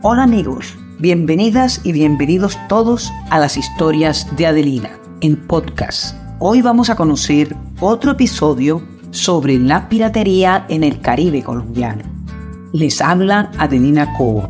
Hola amigos, bienvenidas y bienvenidos todos a las historias de Adelina en podcast. Hoy vamos a conocer otro episodio sobre la piratería en el Caribe colombiano. Les habla Adelina Cobo.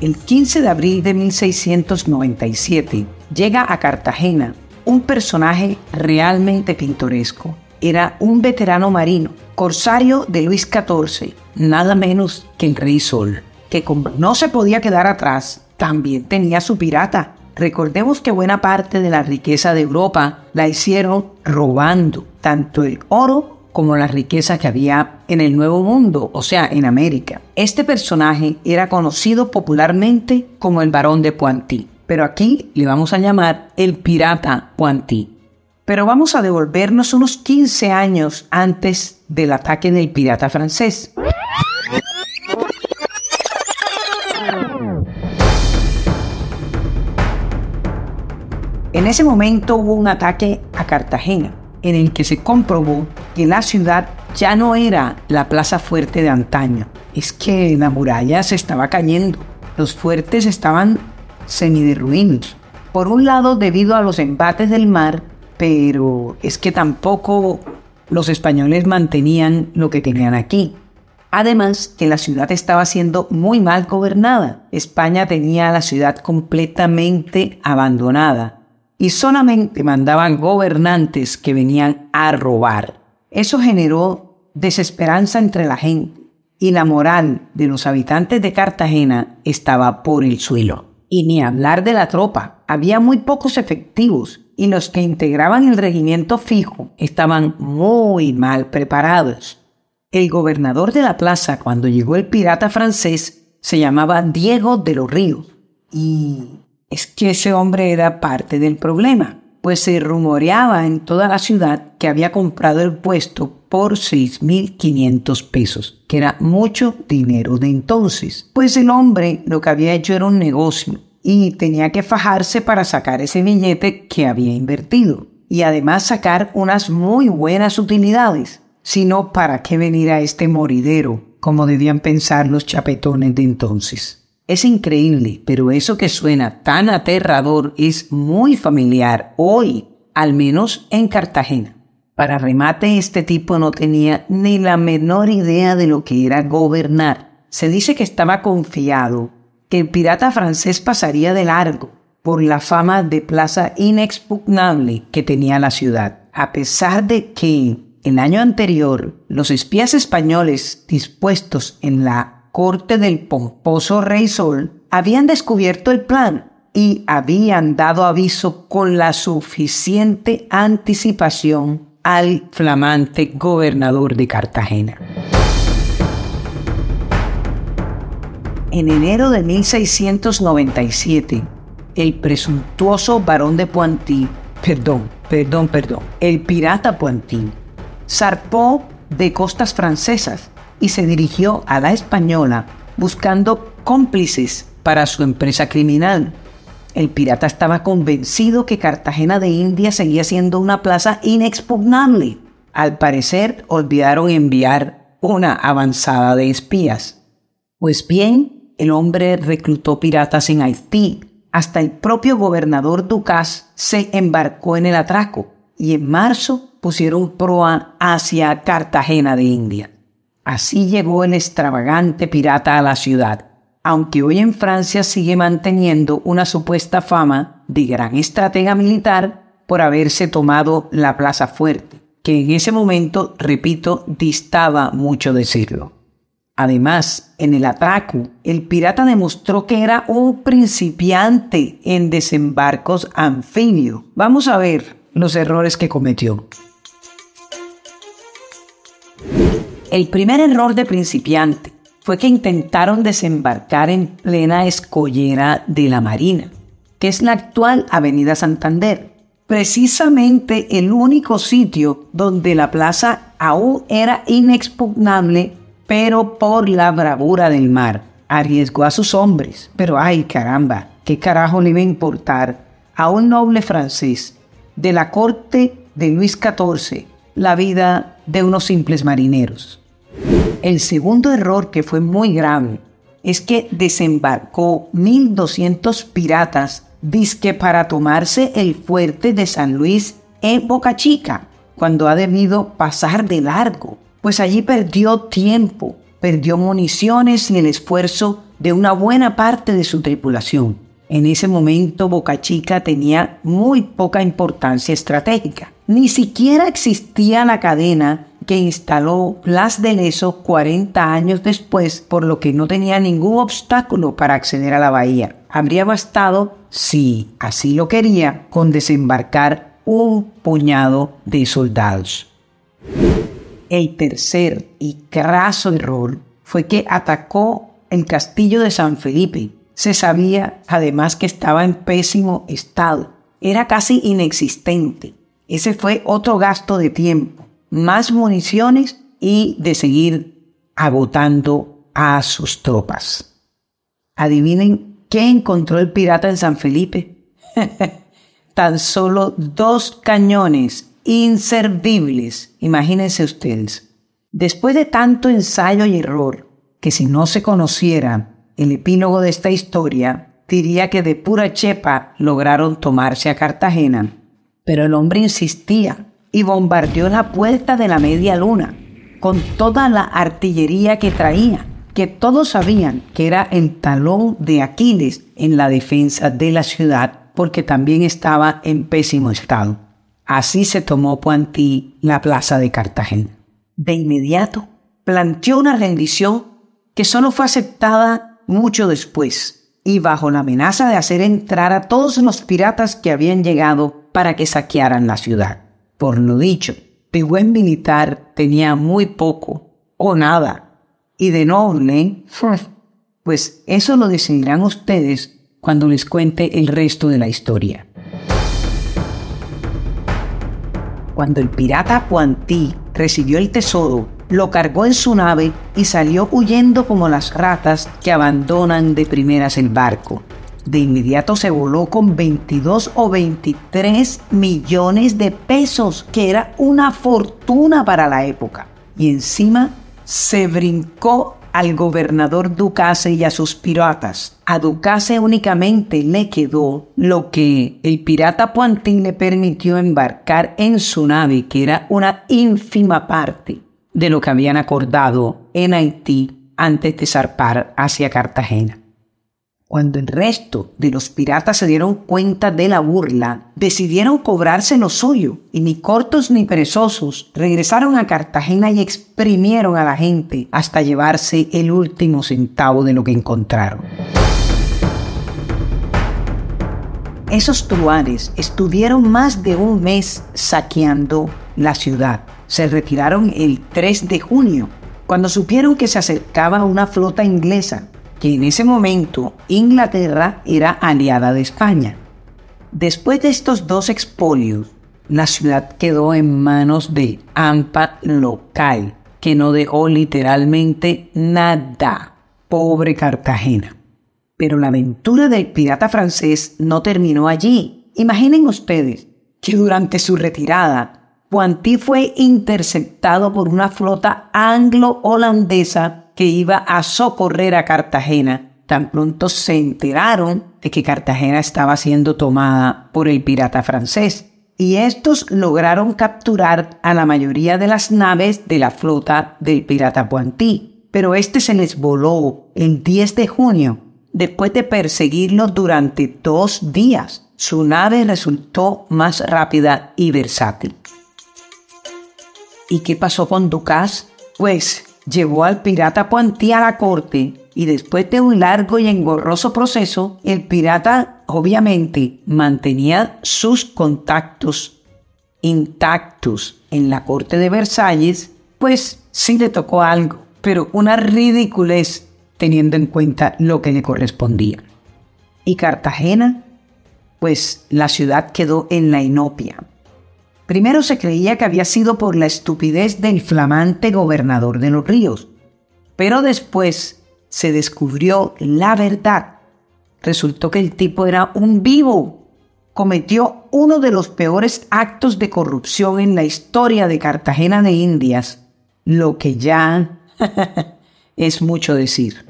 El 15 de abril de 1697 llega a Cartagena un personaje realmente pintoresco. Era un veterano marino, corsario de Luis XIV, nada menos que el Rey Sol, que como no se podía quedar atrás, también tenía su pirata. Recordemos que buena parte de la riqueza de Europa la hicieron robando tanto el oro como la riqueza que había en el Nuevo Mundo, o sea, en América. Este personaje era conocido popularmente como el Barón de Pointí, pero aquí le vamos a llamar el Pirata Pointí. Pero vamos a devolvernos unos 15 años antes del ataque del pirata francés. En ese momento hubo un ataque a Cartagena en el que se comprobó que la ciudad ya no era la plaza fuerte de antaño. Es que la muralla se estaba cayendo. Los fuertes estaban semiderruidos. Por un lado debido a los embates del mar, pero es que tampoco los españoles mantenían lo que tenían aquí. Además, que la ciudad estaba siendo muy mal gobernada. España tenía la ciudad completamente abandonada y solamente mandaban gobernantes que venían a robar. Eso generó desesperanza entre la gente y la moral de los habitantes de Cartagena estaba por el suelo. Y ni hablar de la tropa, había muy pocos efectivos y los que integraban el regimiento fijo estaban muy mal preparados. El gobernador de la plaza cuando llegó el pirata francés se llamaba Diego de los Ríos y es que ese hombre era parte del problema, pues se rumoreaba en toda la ciudad que había comprado el puesto por 6.500 pesos, que era mucho dinero de entonces. Pues el hombre lo que había hecho era un negocio y tenía que fajarse para sacar ese billete que había invertido y además sacar unas muy buenas utilidades. Si no, ¿para qué venir a este moridero? Como debían pensar los chapetones de entonces. Es increíble, pero eso que suena tan aterrador es muy familiar hoy, al menos en Cartagena. Para remate, este tipo no tenía ni la menor idea de lo que era gobernar. Se dice que estaba confiado que el pirata francés pasaría de largo por la fama de plaza inexpugnable que tenía la ciudad, a pesar de que el año anterior los espías españoles dispuestos en la corte del pomposo rey Sol, habían descubierto el plan y habían dado aviso con la suficiente anticipación al flamante gobernador de Cartagena. En enero de 1697, el presuntuoso barón de Pointí, perdón, perdón, perdón, el pirata Pointí, zarpó de costas francesas y se dirigió a la española buscando cómplices para su empresa criminal. El pirata estaba convencido que Cartagena de India seguía siendo una plaza inexpugnable. Al parecer, olvidaron enviar una avanzada de espías. Pues bien, el hombre reclutó piratas en Haití. Hasta el propio gobernador Ducas se embarcó en el atraco y en marzo pusieron proa hacia Cartagena de India. Así llegó el extravagante pirata a la ciudad, aunque hoy en Francia sigue manteniendo una supuesta fama de gran estratega militar por haberse tomado la Plaza Fuerte, que en ese momento, repito, distaba mucho de serlo. Además, en el atraco, el pirata demostró que era un principiante en desembarcos anfibios. Vamos a ver los errores que cometió. El primer error de principiante fue que intentaron desembarcar en plena escollera de la Marina, que es la actual Avenida Santander, precisamente el único sitio donde la plaza aún era inexpugnable, pero por la bravura del mar. Arriesgó a sus hombres, pero ay caramba, ¿qué carajo le iba a importar a un noble francés de la corte de Luis XIV la vida de unos simples marineros. El segundo error que fue muy grave es que desembarcó 1.200 piratas disque para tomarse el fuerte de San Luis en Boca Chica, cuando ha debido pasar de largo, pues allí perdió tiempo, perdió municiones y el esfuerzo de una buena parte de su tripulación. En ese momento Boca Chica tenía muy poca importancia estratégica. Ni siquiera existía la cadena que instaló Blas de Leso 40 años después, por lo que no tenía ningún obstáculo para acceder a la bahía. Habría bastado, si así lo quería, con desembarcar un puñado de soldados. El tercer y craso error fue que atacó el castillo de San Felipe. Se sabía además que estaba en pésimo estado. Era casi inexistente. Ese fue otro gasto de tiempo, más municiones y de seguir agotando a sus tropas. Adivinen qué encontró el pirata en San Felipe. Tan solo dos cañones inservibles, imagínense ustedes. Después de tanto ensayo y error, que si no se conociera el epílogo de esta historia, diría que de pura chepa lograron tomarse a Cartagena. Pero el hombre insistía y bombardeó la puerta de la media luna con toda la artillería que traía, que todos sabían que era el talón de Aquiles en la defensa de la ciudad porque también estaba en pésimo estado. Así se tomó Poantí la plaza de Cartagena. De inmediato planteó una rendición que solo fue aceptada mucho después y bajo la amenaza de hacer entrar a todos los piratas que habían llegado para que saquearan la ciudad. Por lo dicho, de buen militar tenía muy poco o nada, y de noble, pues eso lo decidirán ustedes cuando les cuente el resto de la historia. Cuando el pirata Poantí recibió el tesoro, lo cargó en su nave y salió huyendo como las ratas que abandonan de primeras el barco. De inmediato se voló con 22 o 23 millones de pesos, que era una fortuna para la época. Y encima se brincó al gobernador Ducase y a sus piratas. A Ducase únicamente le quedó lo que el pirata Pointín le permitió embarcar en su nave, que era una ínfima parte de lo que habían acordado en Haití antes de zarpar hacia Cartagena. Cuando el resto de los piratas se dieron cuenta de la burla, decidieron cobrarse lo suyo y ni cortos ni perezosos regresaron a Cartagena y exprimieron a la gente hasta llevarse el último centavo de lo que encontraron. Esos truanes estuvieron más de un mes saqueando la ciudad. Se retiraron el 3 de junio, cuando supieron que se acercaba una flota inglesa que en ese momento Inglaterra era aliada de España. Después de estos dos expolios, la ciudad quedó en manos de AMPA local, que no dejó literalmente nada. Pobre Cartagena. Pero la aventura del pirata francés no terminó allí. Imaginen ustedes que durante su retirada, Pointy fue interceptado por una flota anglo-holandesa iba a socorrer a Cartagena. Tan pronto se enteraron de que Cartagena estaba siendo tomada por el pirata francés. Y estos lograron capturar a la mayoría de las naves de la flota del pirata Pointí. Pero este se les voló el 10 de junio, después de perseguirlo durante dos días. Su nave resultó más rápida y versátil. ¿Y qué pasó con Ducas? Pues llevó al pirata Pointí a la corte y después de un largo y engorroso proceso, el pirata obviamente mantenía sus contactos intactos en la corte de Versalles, pues sí le tocó algo, pero una ridiculez teniendo en cuenta lo que le correspondía. Y Cartagena, pues la ciudad quedó en la inopia. Primero se creía que había sido por la estupidez del flamante gobernador de los ríos, pero después se descubrió la verdad. Resultó que el tipo era un vivo, cometió uno de los peores actos de corrupción en la historia de Cartagena de Indias, lo que ya es mucho decir.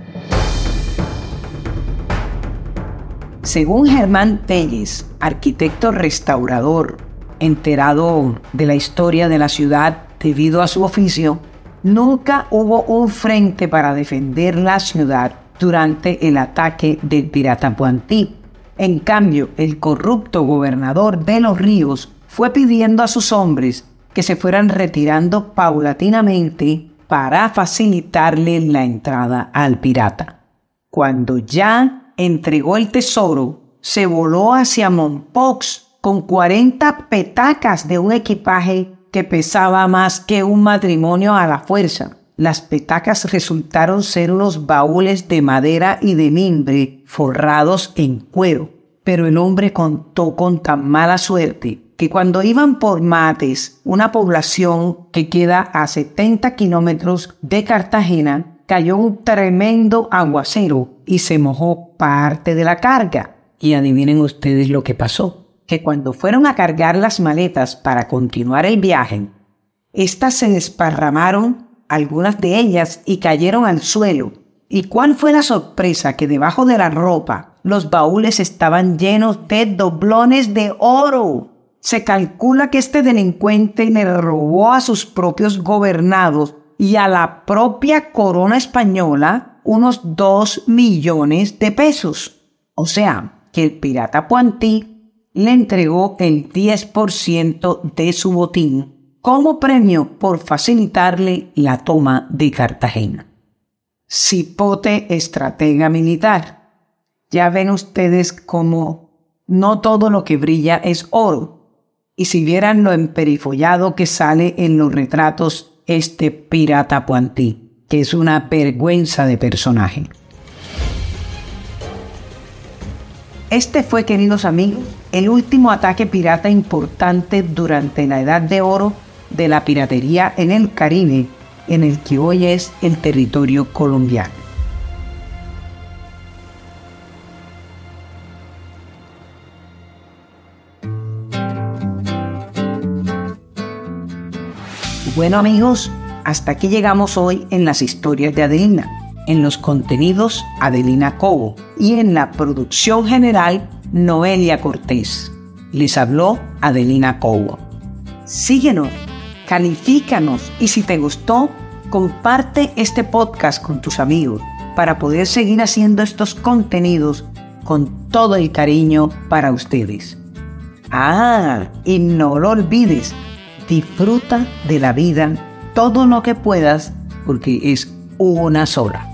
Según Germán Telles, arquitecto restaurador, enterado de la historia de la ciudad debido a su oficio, nunca hubo un frente para defender la ciudad durante el ataque del pirata Puantí. En cambio, el corrupto gobernador de los ríos fue pidiendo a sus hombres que se fueran retirando paulatinamente para facilitarle la entrada al pirata. Cuando ya entregó el tesoro, se voló hacia Mompox con 40 petacas de un equipaje que pesaba más que un matrimonio a la fuerza. Las petacas resultaron ser unos baúles de madera y de mimbre forrados en cuero. Pero el hombre contó con tan mala suerte que cuando iban por Mates, una población que queda a 70 kilómetros de Cartagena, cayó un tremendo aguacero y se mojó parte de la carga. Y adivinen ustedes lo que pasó, que cuando fueron a cargar las maletas para continuar el viaje, éstas se desparramaron, algunas de ellas, y cayeron al suelo. ¿Y cuál fue la sorpresa? Que debajo de la ropa los baúles estaban llenos de doblones de oro. Se calcula que este delincuente le robó a sus propios gobernados y a la propia corona española unos dos millones de pesos. O sea, que el pirata Puantí le entregó el 10% de su botín como premio por facilitarle la toma de Cartagena. Cipote estratega militar. Ya ven ustedes cómo no todo lo que brilla es oro y si vieran lo emperifollado que sale en los retratos este pirata Puantí, que es una vergüenza de personaje. Este fue, queridos amigos, el último ataque pirata importante durante la Edad de Oro de la piratería en el Caribe, en el que hoy es el territorio colombiano. Bueno amigos, hasta aquí llegamos hoy en las historias de Adelina, en los contenidos Adelina Cobo y en la producción general Noelia Cortés. Les habló Adelina Cobo. Síguenos, califícanos y si te gustó, comparte este podcast con tus amigos para poder seguir haciendo estos contenidos con todo el cariño para ustedes. Ah, y no lo olvides, Disfruta de la vida todo lo que puedas porque es una sola.